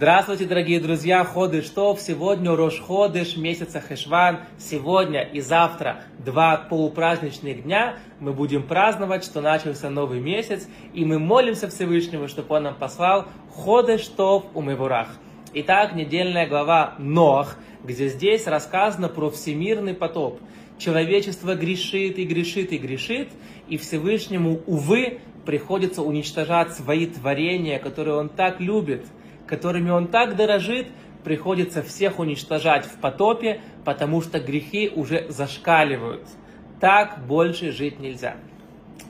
Здравствуйте, дорогие друзья! Ходы Штов. Сегодня Рош Ходыш месяца Хешван. Сегодня и завтра два полупраздничных дня мы будем праздновать, что начался новый месяц. И мы молимся Всевышнему, чтобы Он нам послал Ходы Штов у Мевурах. Итак, недельная глава Нох, где здесь рассказано про всемирный потоп. Человечество грешит и грешит и грешит, и Всевышнему, увы, приходится уничтожать свои творения, которые он так любит – которыми он так дорожит, приходится всех уничтожать в потопе, потому что грехи уже зашкаливают. Так больше жить нельзя.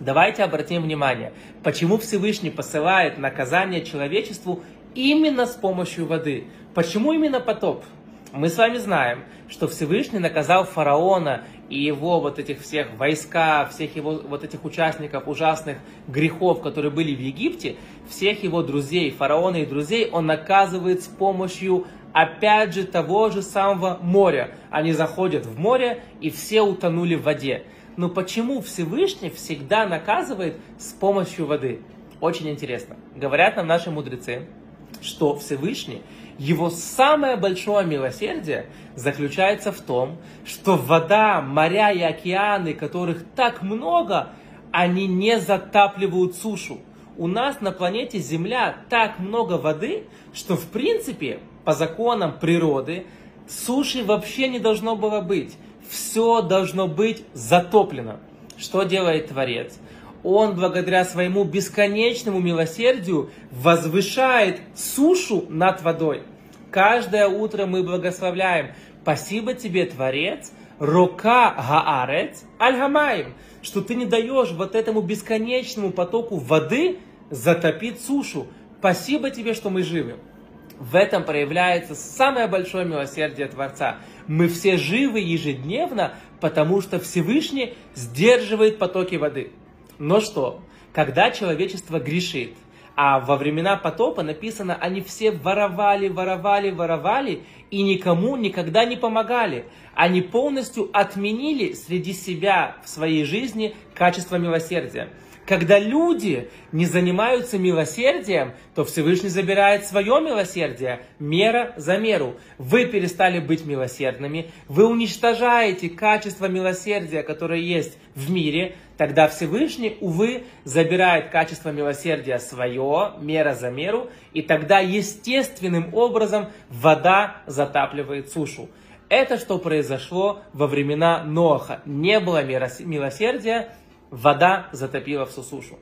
Давайте обратим внимание, почему Всевышний посылает наказание человечеству именно с помощью воды. Почему именно потоп? Мы с вами знаем, что Всевышний наказал фараона и его вот этих всех войска, всех его вот этих участников ужасных грехов, которые были в Египте, всех его друзей, фараона и друзей, он наказывает с помощью опять же того же самого моря. Они заходят в море и все утонули в воде. Но почему Всевышний всегда наказывает с помощью воды? Очень интересно. Говорят нам наши мудрецы, что Всевышний, его самое большое милосердие заключается в том, что вода, моря и океаны, которых так много, они не затапливают сушу. У нас на планете Земля так много воды, что в принципе, по законам природы, суши вообще не должно было быть. Все должно быть затоплено. Что делает Творец? Он благодаря своему бесконечному милосердию возвышает сушу над водой. Каждое утро мы благословляем. Спасибо тебе, Творец, Рока Гаарец Аль-Хамаим, что ты не даешь вот этому бесконечному потоку воды затопить сушу. Спасибо тебе, что мы живы. В этом проявляется самое большое милосердие Творца. Мы все живы ежедневно, потому что Всевышний сдерживает потоки воды. Но что? Когда человечество грешит, а во времена потопа написано, они все воровали, воровали, воровали и никому никогда не помогали. Они полностью отменили среди себя в своей жизни качество милосердия. Когда люди не занимаются милосердием, то Всевышний забирает свое милосердие, мера за меру. Вы перестали быть милосердными, вы уничтожаете качество милосердия, которое есть в мире, тогда Всевышний, увы, забирает качество милосердия свое, мера за меру, и тогда естественным образом вода затапливает сушу. Это что произошло во времена Ноаха. Не было милосердия, вода затопила всю сушу.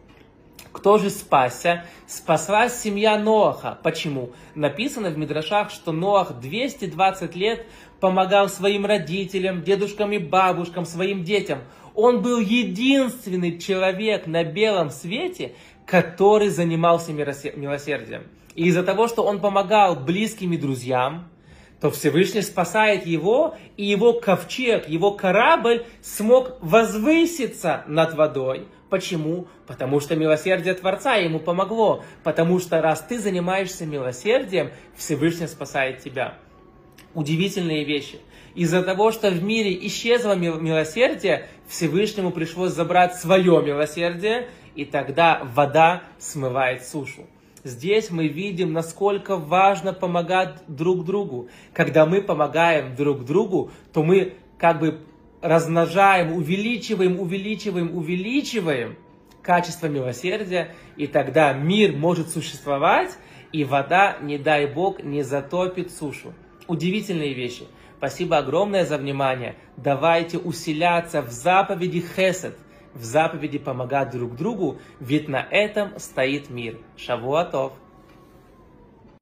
Кто же спасся? Спаслась семья Ноаха. Почему? Написано в Мидрашах, что Ноах 220 лет помогал своим родителям, дедушкам и бабушкам, своим детям. Он был единственный человек на белом свете, который занимался милосердием. И из-за того, что он помогал близким и друзьям, то Всевышний спасает его, и его ковчег, его корабль смог возвыситься над водой. Почему? Потому что милосердие Творца ему помогло. Потому что раз ты занимаешься милосердием, Всевышний спасает тебя. Удивительные вещи. Из-за того, что в мире исчезло милосердие, Всевышнему пришлось забрать свое милосердие, и тогда вода смывает сушу. Здесь мы видим, насколько важно помогать друг другу. Когда мы помогаем друг другу, то мы как бы размножаем, увеличиваем, увеличиваем, увеличиваем качество милосердия, и тогда мир может существовать, и вода, не дай Бог, не затопит сушу. Удивительные вещи. Спасибо огромное за внимание. Давайте усиляться в заповеди Хесед – в заповеди помогать друг другу, ведь на этом стоит мир. Шавуатов.